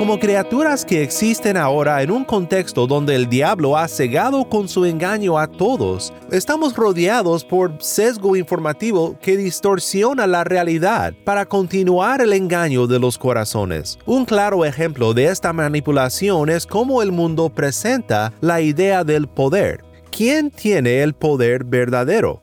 Como criaturas que existen ahora en un contexto donde el diablo ha cegado con su engaño a todos, estamos rodeados por sesgo informativo que distorsiona la realidad para continuar el engaño de los corazones. Un claro ejemplo de esta manipulación es cómo el mundo presenta la idea del poder. ¿Quién tiene el poder verdadero?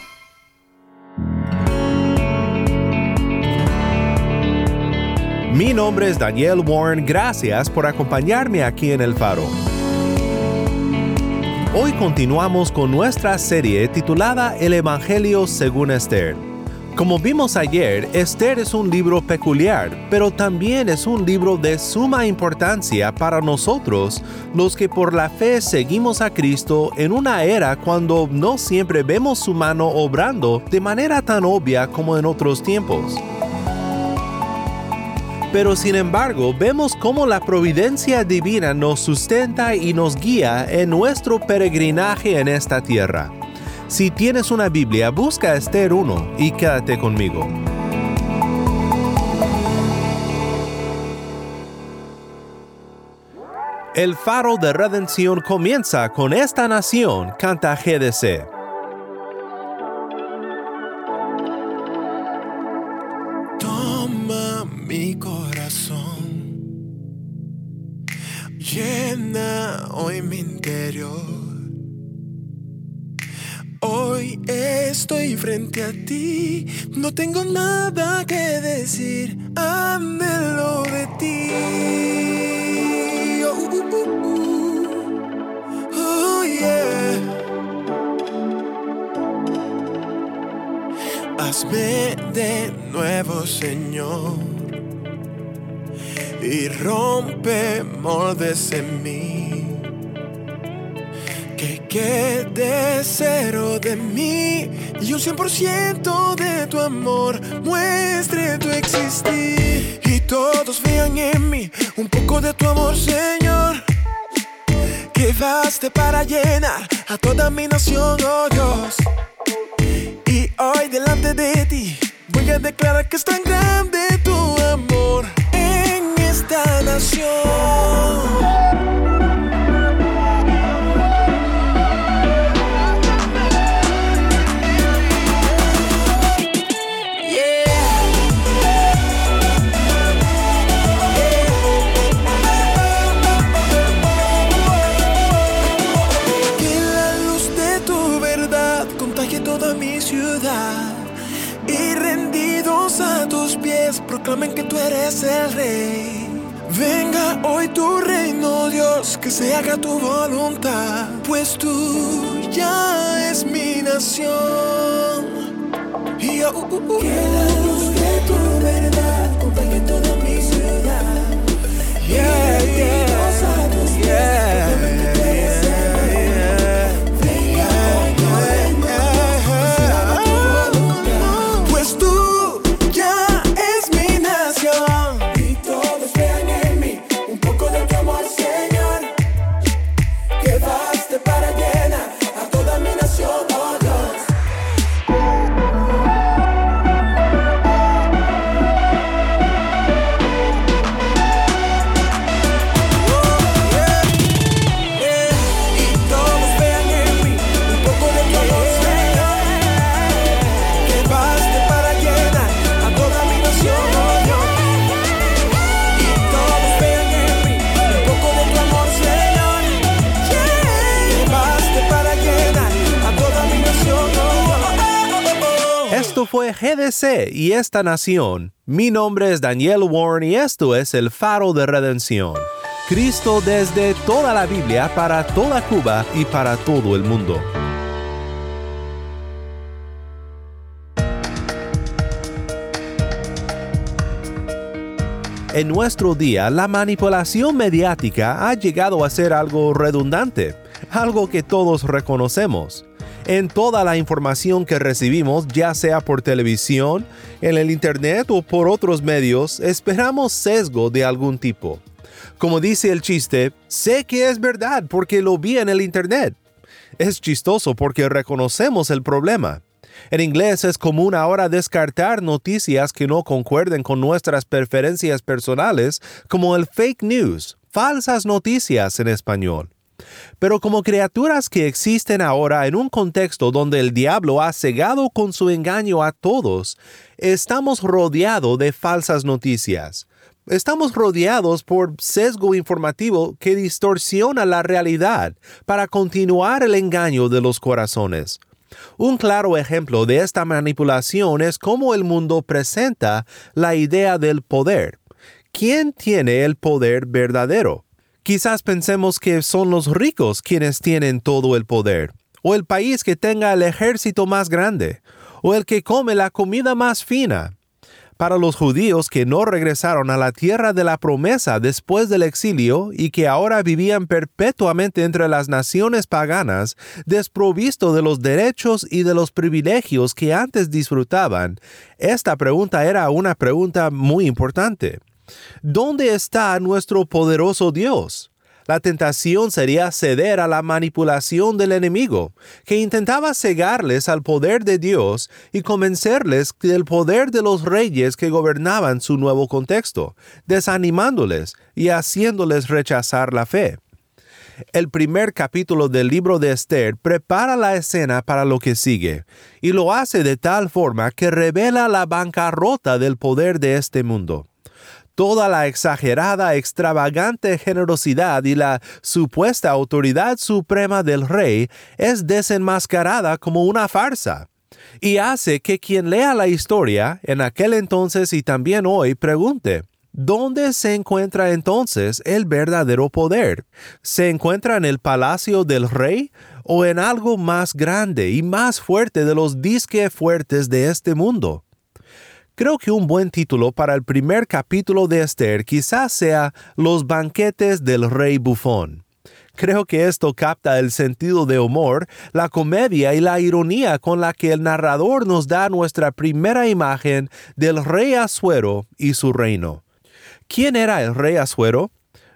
Mi nombre es Daniel Warren, gracias por acompañarme aquí en El Faro. Hoy continuamos con nuestra serie titulada El Evangelio según Esther. Como vimos ayer, Esther es un libro peculiar, pero también es un libro de suma importancia para nosotros, los que por la fe seguimos a Cristo en una era cuando no siempre vemos su mano obrando de manera tan obvia como en otros tiempos. Pero sin embargo, vemos cómo la providencia divina nos sustenta y nos guía en nuestro peregrinaje en esta tierra. Si tienes una Biblia, busca Esther 1 y quédate conmigo. El faro de redención comienza con esta nación, canta GDC. Estoy frente a ti, no tengo nada que decir, anhelo de ti. Oh, uh, uh, uh. Oh, yeah. Hazme de nuevo, Señor, y rompe moldes en mí. Que quede cero de mí y un 100% de tu amor muestre tu existir. Y todos vean en mí un poco de tu amor, Señor. Que baste para llenar a toda mi nación, oh Dios. Y hoy delante de ti voy a declarar que es tan grande tu amor en esta nación. Eres el rey. Venga hoy tu reino, Dios, que se haga tu voluntad, pues tú ya es mi nación. Y, oh, uh, uh, uh. Que la luz de tu verdad contagie toda mi ciudad. Yeah, yeah, yeah, Fue GDC y esta nación. Mi nombre es Daniel Warren y esto es el faro de redención. Cristo desde toda la Biblia para toda Cuba y para todo el mundo. En nuestro día, la manipulación mediática ha llegado a ser algo redundante, algo que todos reconocemos. En toda la información que recibimos, ya sea por televisión, en el Internet o por otros medios, esperamos sesgo de algún tipo. Como dice el chiste, sé que es verdad porque lo vi en el Internet. Es chistoso porque reconocemos el problema. En inglés es común ahora descartar noticias que no concuerden con nuestras preferencias personales, como el fake news, falsas noticias en español. Pero como criaturas que existen ahora en un contexto donde el diablo ha cegado con su engaño a todos, estamos rodeados de falsas noticias. Estamos rodeados por sesgo informativo que distorsiona la realidad para continuar el engaño de los corazones. Un claro ejemplo de esta manipulación es cómo el mundo presenta la idea del poder. ¿Quién tiene el poder verdadero? Quizás pensemos que son los ricos quienes tienen todo el poder, o el país que tenga el ejército más grande, o el que come la comida más fina, para los judíos que no regresaron a la tierra de la promesa después del exilio y que ahora vivían perpetuamente entre las naciones paganas, desprovisto de los derechos y de los privilegios que antes disfrutaban, esta pregunta era una pregunta muy importante. ¿Dónde está nuestro poderoso Dios? La tentación sería ceder a la manipulación del enemigo, que intentaba cegarles al poder de Dios y convencerles del poder de los reyes que gobernaban su nuevo contexto, desanimándoles y haciéndoles rechazar la fe. El primer capítulo del libro de Esther prepara la escena para lo que sigue, y lo hace de tal forma que revela la bancarrota del poder de este mundo toda la exagerada, extravagante generosidad y la supuesta autoridad suprema del rey es desenmascarada como una farsa y hace que quien lea la historia en aquel entonces y también hoy pregunte, ¿Dónde se encuentra entonces el verdadero poder? ¿Se encuentra en el palacio del rey o en algo más grande y más fuerte de los disque fuertes de este mundo? Creo que un buen título para el primer capítulo de Esther quizás sea Los banquetes del rey bufón. Creo que esto capta el sentido de humor, la comedia y la ironía con la que el narrador nos da nuestra primera imagen del rey Asuero y su reino. ¿Quién era el rey Asuero?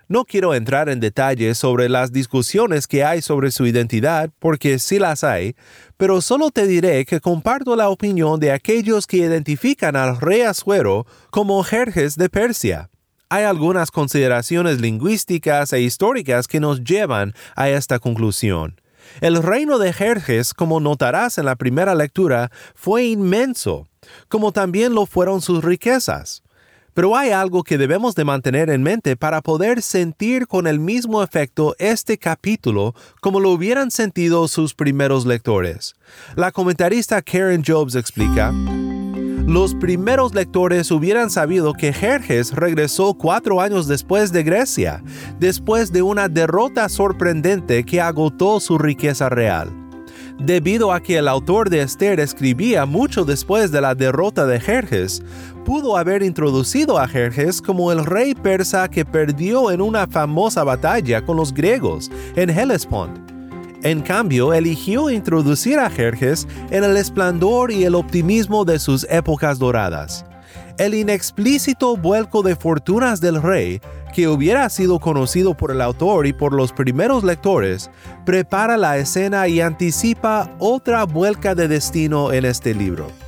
No quiero entrar en detalles sobre las discusiones que hay sobre su identidad, porque sí las hay, pero solo te diré que comparto la opinión de aquellos que identifican al rey Asuero como Jerjes de Persia. Hay algunas consideraciones lingüísticas e históricas que nos llevan a esta conclusión. El reino de Jerjes, como notarás en la primera lectura, fue inmenso, como también lo fueron sus riquezas. Pero hay algo que debemos de mantener en mente para poder sentir con el mismo efecto este capítulo como lo hubieran sentido sus primeros lectores. La comentarista Karen Jobs explica, los primeros lectores hubieran sabido que Jerjes regresó cuatro años después de Grecia, después de una derrota sorprendente que agotó su riqueza real debido a que el autor de Esther escribía mucho después de la derrota de Jerjes, pudo haber introducido a Jerjes como el rey persa que perdió en una famosa batalla con los griegos en Hellespont. En cambio, eligió introducir a Jerjes en el esplendor y el optimismo de sus épocas doradas. El inexplícito vuelco de fortunas del rey que hubiera sido conocido por el autor y por los primeros lectores, prepara la escena y anticipa otra vuelca de destino en este libro.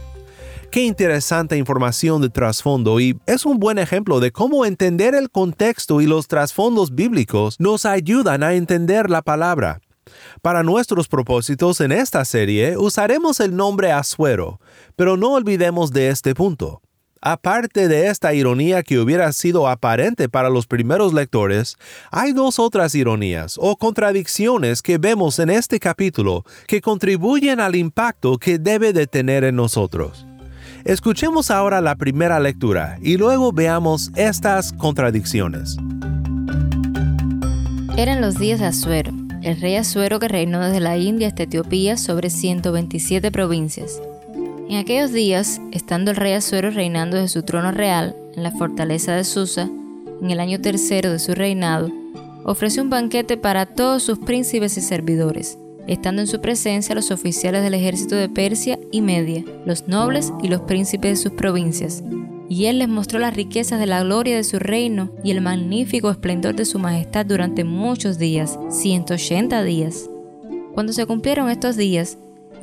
Qué interesante información de trasfondo y es un buen ejemplo de cómo entender el contexto y los trasfondos bíblicos nos ayudan a entender la palabra. Para nuestros propósitos en esta serie usaremos el nombre Asuero, pero no olvidemos de este punto. Aparte de esta ironía que hubiera sido aparente para los primeros lectores, hay dos otras ironías o contradicciones que vemos en este capítulo que contribuyen al impacto que debe de tener en nosotros. Escuchemos ahora la primera lectura y luego veamos estas contradicciones. Eran los días de Asuero, el rey Asuero que reinó desde la India hasta Etiopía sobre 127 provincias en aquellos días, estando el rey Asuero reinando desde su trono real, en la fortaleza de Susa, en el año tercero de su reinado, ofreció un banquete para todos sus príncipes y servidores, estando en su presencia los oficiales del ejército de Persia y Media, los nobles y los príncipes de sus provincias. Y él les mostró las riquezas de la gloria de su reino y el magnífico esplendor de su majestad durante muchos días, 180 días. Cuando se cumplieron estos días,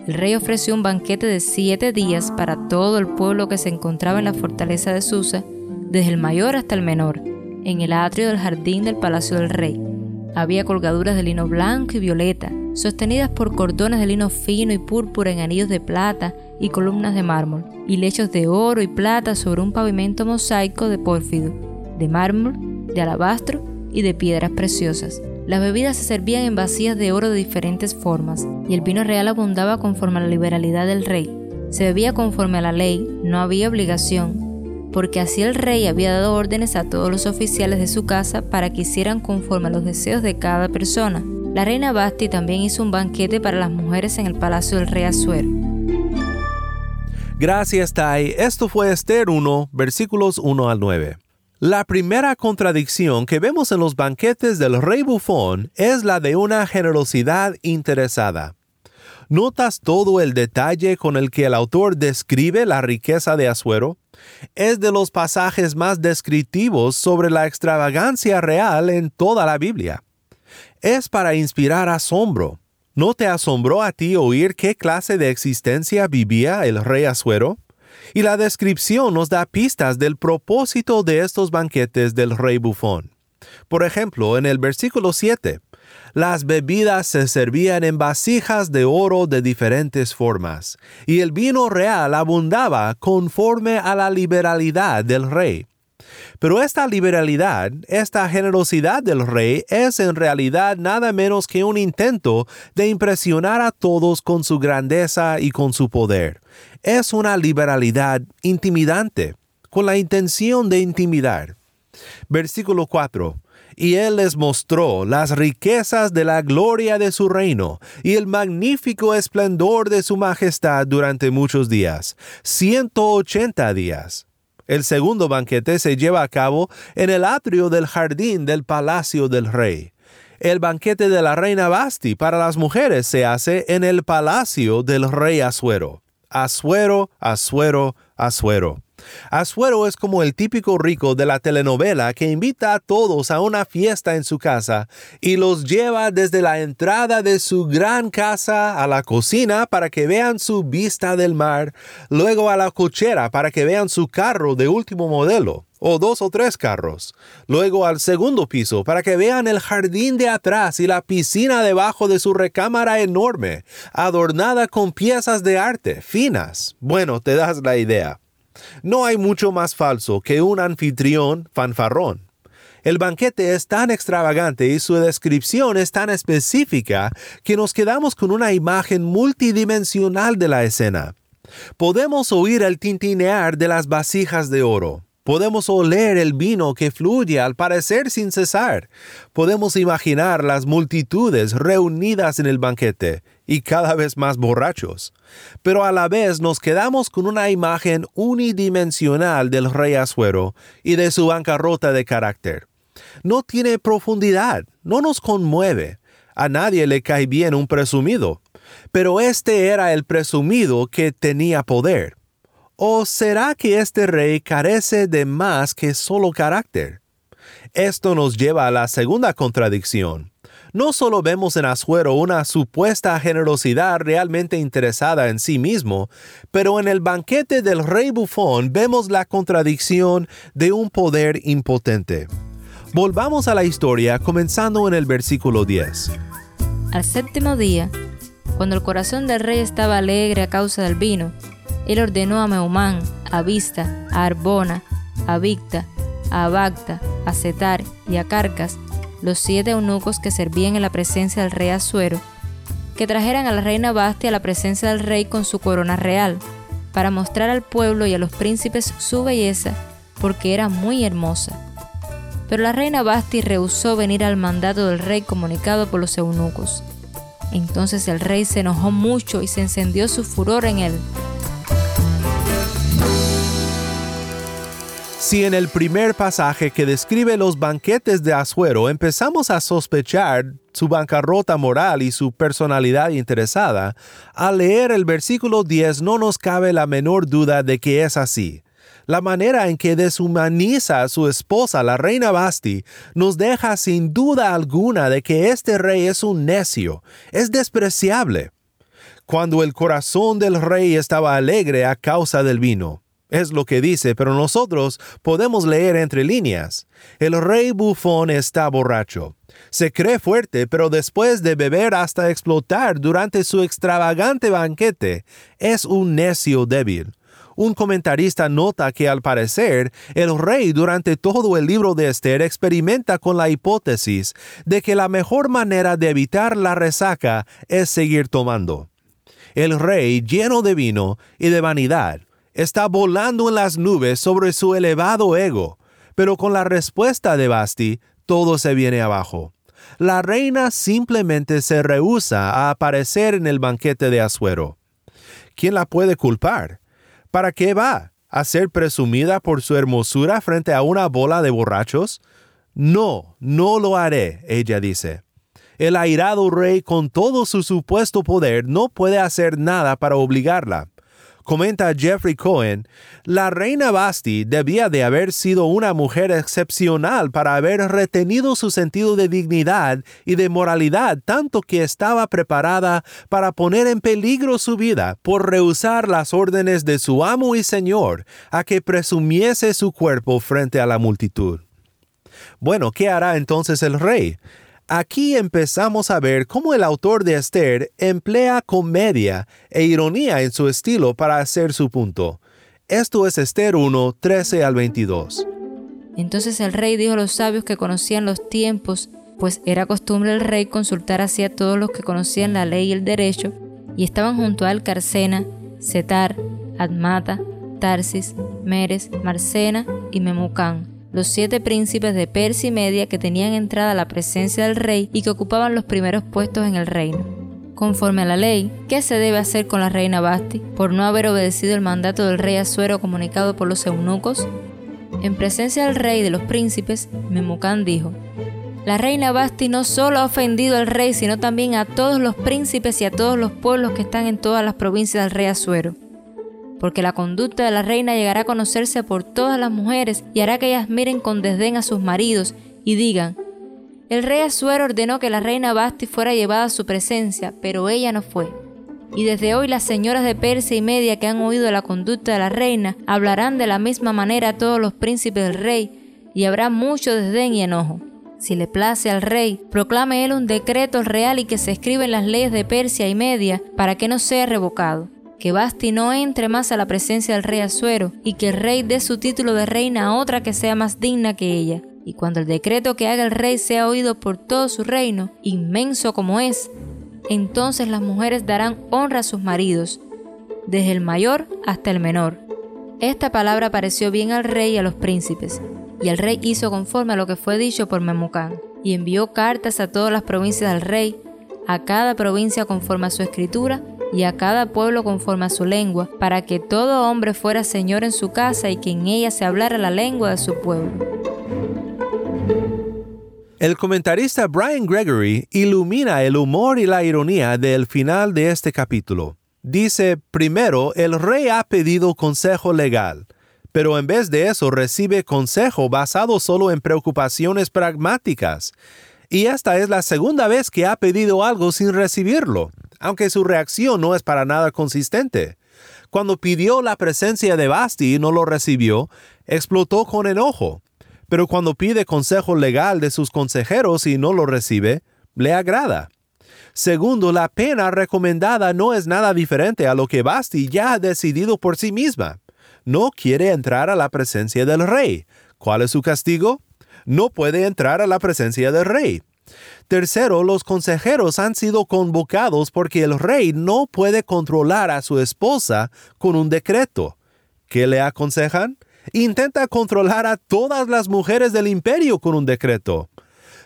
el rey ofreció un banquete de siete días para todo el pueblo que se encontraba en la fortaleza de Susa, desde el mayor hasta el menor, en el atrio del jardín del palacio del rey. Había colgaduras de lino blanco y violeta, sostenidas por cordones de lino fino y púrpura en anillos de plata y columnas de mármol, y lechos de oro y plata sobre un pavimento mosaico de pórfido, de mármol, de alabastro y de piedras preciosas. Las bebidas se servían en vacías de oro de diferentes formas, y el vino real abundaba conforme a la liberalidad del rey. Se bebía conforme a la ley, no había obligación, porque así el rey había dado órdenes a todos los oficiales de su casa para que hicieran conforme a los deseos de cada persona. La reina Basti también hizo un banquete para las mujeres en el palacio del rey Azuero. Gracias, Tai. Esto fue Esther 1, versículos 1 al 9. La primera contradicción que vemos en los banquetes del rey bufón es la de una generosidad interesada. ¿Notas todo el detalle con el que el autor describe la riqueza de Asuero? Es de los pasajes más descriptivos sobre la extravagancia real en toda la Biblia es para inspirar asombro. ¿No te asombró a ti oír qué clase de existencia vivía el rey Asuero? Y la descripción nos da pistas del propósito de estos banquetes del rey bufón. Por ejemplo, en el versículo 7, las bebidas se servían en vasijas de oro de diferentes formas, y el vino real abundaba conforme a la liberalidad del rey. Pero esta liberalidad, esta generosidad del rey es en realidad nada menos que un intento de impresionar a todos con su grandeza y con su poder. Es una liberalidad intimidante, con la intención de intimidar. Versículo 4 y él les mostró las riquezas de la gloria de su reino y el magnífico esplendor de su majestad durante muchos días, ciento ochenta días. El segundo banquete se lleva a cabo en el atrio del jardín del palacio del rey. El banquete de la reina Basti para las mujeres se hace en el palacio del rey Asuero. Asuero, Asuero, Asuero. Asuero es como el típico rico de la telenovela que invita a todos a una fiesta en su casa y los lleva desde la entrada de su gran casa a la cocina para que vean su vista del mar, luego a la cochera para que vean su carro de último modelo o dos o tres carros, luego al segundo piso para que vean el jardín de atrás y la piscina debajo de su recámara enorme, adornada con piezas de arte finas. Bueno, te das la idea. No hay mucho más falso que un anfitrión fanfarrón. El banquete es tan extravagante y su descripción es tan específica que nos quedamos con una imagen multidimensional de la escena. Podemos oír el tintinear de las vasijas de oro. Podemos oler el vino que fluye al parecer sin cesar. Podemos imaginar las multitudes reunidas en el banquete y cada vez más borrachos. Pero a la vez nos quedamos con una imagen unidimensional del rey Asuero y de su bancarrota de carácter. No tiene profundidad, no nos conmueve. A nadie le cae bien un presumido. Pero este era el presumido que tenía poder ¿O será que este rey carece de más que solo carácter? Esto nos lleva a la segunda contradicción. No solo vemos en Asuero una supuesta generosidad realmente interesada en sí mismo, pero en el banquete del rey bufón vemos la contradicción de un poder impotente. Volvamos a la historia comenzando en el versículo 10. Al séptimo día, cuando el corazón del rey estaba alegre a causa del vino, él ordenó a Meumán, a Vista, a Arbona, a Victa, a Abacta, a Setar y a Carcas, los siete eunucos que servían en la presencia del rey Asuero, que trajeran a la reina Basti a la presencia del rey con su corona real, para mostrar al pueblo y a los príncipes su belleza, porque era muy hermosa. Pero la reina Basti rehusó venir al mandato del rey comunicado por los eunucos. Entonces el rey se enojó mucho y se encendió su furor en él Si en el primer pasaje que describe los banquetes de Asuero empezamos a sospechar su bancarrota moral y su personalidad interesada, al leer el versículo 10 no nos cabe la menor duda de que es así. La manera en que deshumaniza a su esposa, la reina Basti, nos deja sin duda alguna de que este rey es un necio, es despreciable. Cuando el corazón del rey estaba alegre a causa del vino, es lo que dice, pero nosotros podemos leer entre líneas. El rey bufón está borracho. Se cree fuerte, pero después de beber hasta explotar durante su extravagante banquete, es un necio débil. Un comentarista nota que al parecer el rey durante todo el libro de Esther experimenta con la hipótesis de que la mejor manera de evitar la resaca es seguir tomando. El rey, lleno de vino y de vanidad, está volando en las nubes sobre su elevado ego, pero con la respuesta de Basti todo se viene abajo. La reina simplemente se rehúsa a aparecer en el banquete de Asuero. ¿Quién la puede culpar? ¿Para qué va? ¿A ser presumida por su hermosura frente a una bola de borrachos? No, no lo haré, ella dice. El airado rey con todo su supuesto poder no puede hacer nada para obligarla. Comenta Jeffrey Cohen, la reina Basti debía de haber sido una mujer excepcional para haber retenido su sentido de dignidad y de moralidad tanto que estaba preparada para poner en peligro su vida por rehusar las órdenes de su amo y señor a que presumiese su cuerpo frente a la multitud. Bueno, ¿qué hará entonces el rey? Aquí empezamos a ver cómo el autor de Esther emplea comedia e ironía en su estilo para hacer su punto. Esto es Esther 1, 13 al 22. Entonces el rey dijo a los sabios que conocían los tiempos, pues era costumbre el rey consultar así a todos los que conocían la ley y el derecho, y estaban junto a él Carcena, Setar, Admata, Tarsis, Meres, Marcena y Memucán los siete príncipes de Persia y Media que tenían entrada a la presencia del rey y que ocupaban los primeros puestos en el reino. Conforme a la ley, ¿qué se debe hacer con la reina Basti por no haber obedecido el mandato del rey Asuero comunicado por los eunucos? En presencia del rey y de los príncipes, Memucán dijo, La reina Basti no solo ha ofendido al rey, sino también a todos los príncipes y a todos los pueblos que están en todas las provincias del rey Asuero porque la conducta de la reina llegará a conocerse por todas las mujeres y hará que ellas miren con desdén a sus maridos y digan, el rey Asuero ordenó que la reina Basti fuera llevada a su presencia, pero ella no fue. Y desde hoy las señoras de Persia y Media que han oído la conducta de la reina hablarán de la misma manera a todos los príncipes del rey, y habrá mucho desdén y enojo. Si le place al rey, proclame él un decreto real y que se escriba en las leyes de Persia y Media para que no sea revocado que Basti no entre más a la presencia del rey Asuero y que el rey dé su título de reina a otra que sea más digna que ella. Y cuando el decreto que haga el rey sea oído por todo su reino, inmenso como es, entonces las mujeres darán honra a sus maridos, desde el mayor hasta el menor. Esta palabra pareció bien al rey y a los príncipes, y el rey hizo conforme a lo que fue dicho por Memucán, y envió cartas a todas las provincias del rey, a cada provincia conforme a su escritura, y a cada pueblo conforme a su lengua, para que todo hombre fuera señor en su casa y que en ella se hablara la lengua de su pueblo. El comentarista Brian Gregory ilumina el humor y la ironía del final de este capítulo. Dice, primero, el rey ha pedido consejo legal, pero en vez de eso recibe consejo basado solo en preocupaciones pragmáticas. Y esta es la segunda vez que ha pedido algo sin recibirlo aunque su reacción no es para nada consistente. Cuando pidió la presencia de Basti y no lo recibió, explotó con enojo. Pero cuando pide consejo legal de sus consejeros y no lo recibe, le agrada. Segundo, la pena recomendada no es nada diferente a lo que Basti ya ha decidido por sí misma. No quiere entrar a la presencia del rey. ¿Cuál es su castigo? No puede entrar a la presencia del rey. Tercero, los consejeros han sido convocados porque el rey no puede controlar a su esposa con un decreto. ¿Qué le aconsejan? Intenta controlar a todas las mujeres del imperio con un decreto.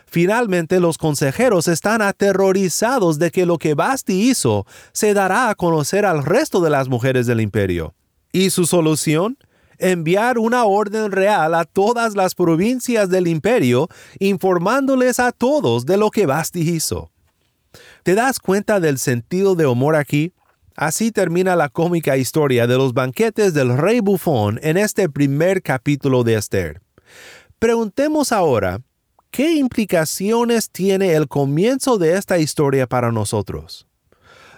Finalmente los consejeros están aterrorizados de que lo que Basti hizo se dará a conocer al resto de las mujeres del imperio. ¿Y su solución? Enviar una orden real a todas las provincias del imperio, informándoles a todos de lo que Basti hizo. ¿Te das cuenta del sentido de humor aquí? Así termina la cómica historia de los banquetes del rey bufón en este primer capítulo de Esther. Preguntemos ahora, ¿qué implicaciones tiene el comienzo de esta historia para nosotros?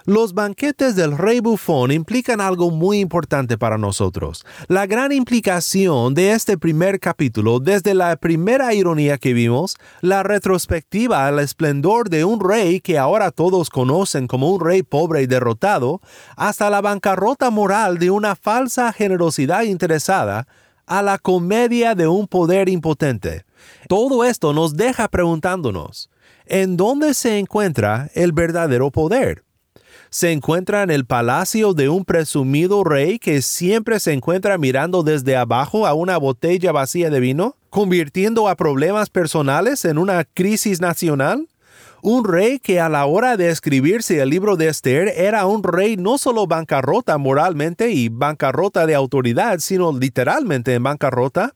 Los banquetes del rey bufón implican algo muy importante para nosotros. La gran implicación de este primer capítulo, desde la primera ironía que vimos, la retrospectiva al esplendor de un rey que ahora todos conocen como un rey pobre y derrotado, hasta la bancarrota moral de una falsa generosidad interesada, a la comedia de un poder impotente. Todo esto nos deja preguntándonos, ¿en dónde se encuentra el verdadero poder? Se encuentra en el palacio de un presumido rey que siempre se encuentra mirando desde abajo a una botella vacía de vino, convirtiendo a problemas personales en una crisis nacional? Un rey que a la hora de escribirse el libro de Esther era un rey no solo bancarrota moralmente y bancarrota de autoridad, sino literalmente en bancarrota?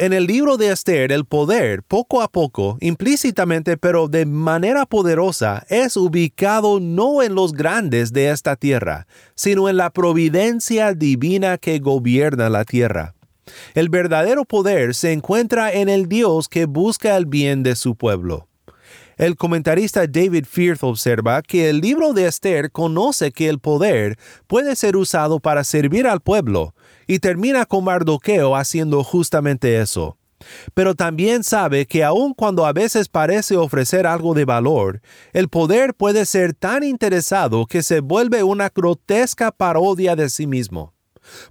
En el libro de Esther, el poder, poco a poco, implícitamente pero de manera poderosa, es ubicado no en los grandes de esta tierra, sino en la providencia divina que gobierna la tierra. El verdadero poder se encuentra en el Dios que busca el bien de su pueblo. El comentarista David Firth observa que el libro de Esther conoce que el poder puede ser usado para servir al pueblo, y termina con Mardoqueo haciendo justamente eso. Pero también sabe que aun cuando a veces parece ofrecer algo de valor, el poder puede ser tan interesado que se vuelve una grotesca parodia de sí mismo.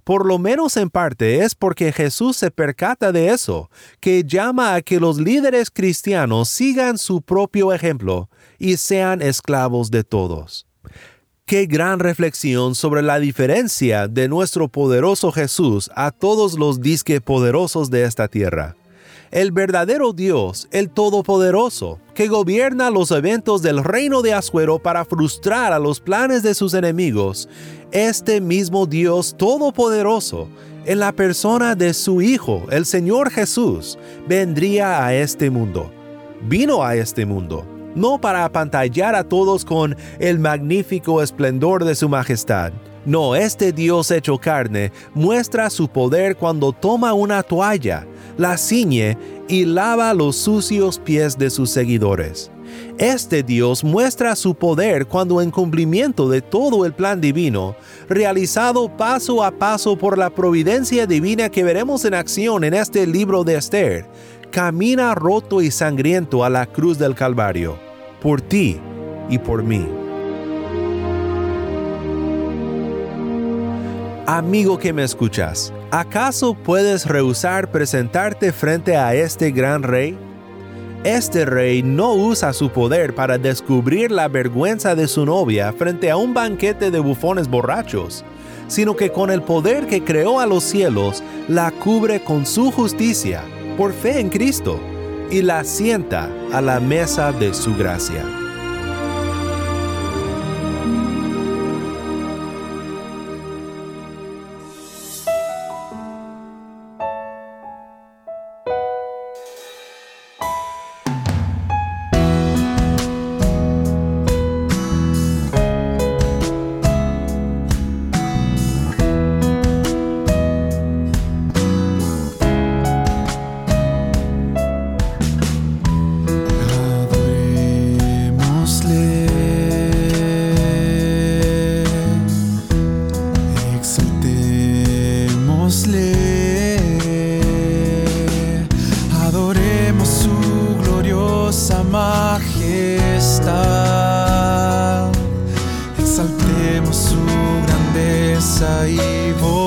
Por lo menos en parte es porque Jesús se percata de eso, que llama a que los líderes cristianos sigan su propio ejemplo y sean esclavos de todos. Qué gran reflexión sobre la diferencia de nuestro poderoso Jesús a todos los disque poderosos de esta tierra. El verdadero Dios, el Todopoderoso, que gobierna los eventos del reino de Asuero para frustrar a los planes de sus enemigos, este mismo Dios Todopoderoso, en la persona de su Hijo, el Señor Jesús, vendría a este mundo. Vino a este mundo no para apantallar a todos con el magnífico esplendor de su majestad. No, este Dios hecho carne muestra su poder cuando toma una toalla, la ciñe y lava los sucios pies de sus seguidores. Este Dios muestra su poder cuando en cumplimiento de todo el plan divino, realizado paso a paso por la providencia divina que veremos en acción en este libro de Esther, camina roto y sangriento a la cruz del Calvario por ti y por mí. Amigo que me escuchas, ¿acaso puedes rehusar presentarte frente a este gran rey? Este rey no usa su poder para descubrir la vergüenza de su novia frente a un banquete de bufones borrachos, sino que con el poder que creó a los cielos, la cubre con su justicia, por fe en Cristo y la sienta a la mesa de su gracia. cabeça e vou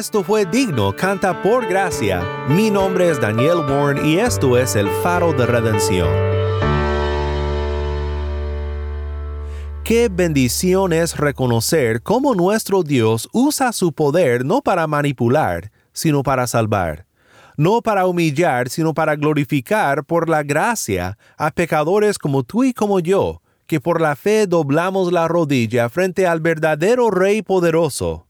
Esto fue Digno, canta por gracia. Mi nombre es Daniel Warren y esto es el faro de redención. Qué bendición es reconocer cómo nuestro Dios usa su poder no para manipular, sino para salvar. No para humillar, sino para glorificar por la gracia a pecadores como tú y como yo, que por la fe doblamos la rodilla frente al verdadero Rey poderoso,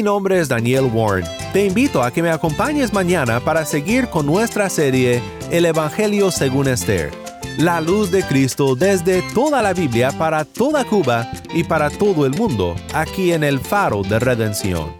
Mi nombre es Daniel Warren. Te invito a que me acompañes mañana para seguir con nuestra serie El Evangelio según Esther. La luz de Cristo desde toda la Biblia para toda Cuba y para todo el mundo, aquí en el Faro de Redención.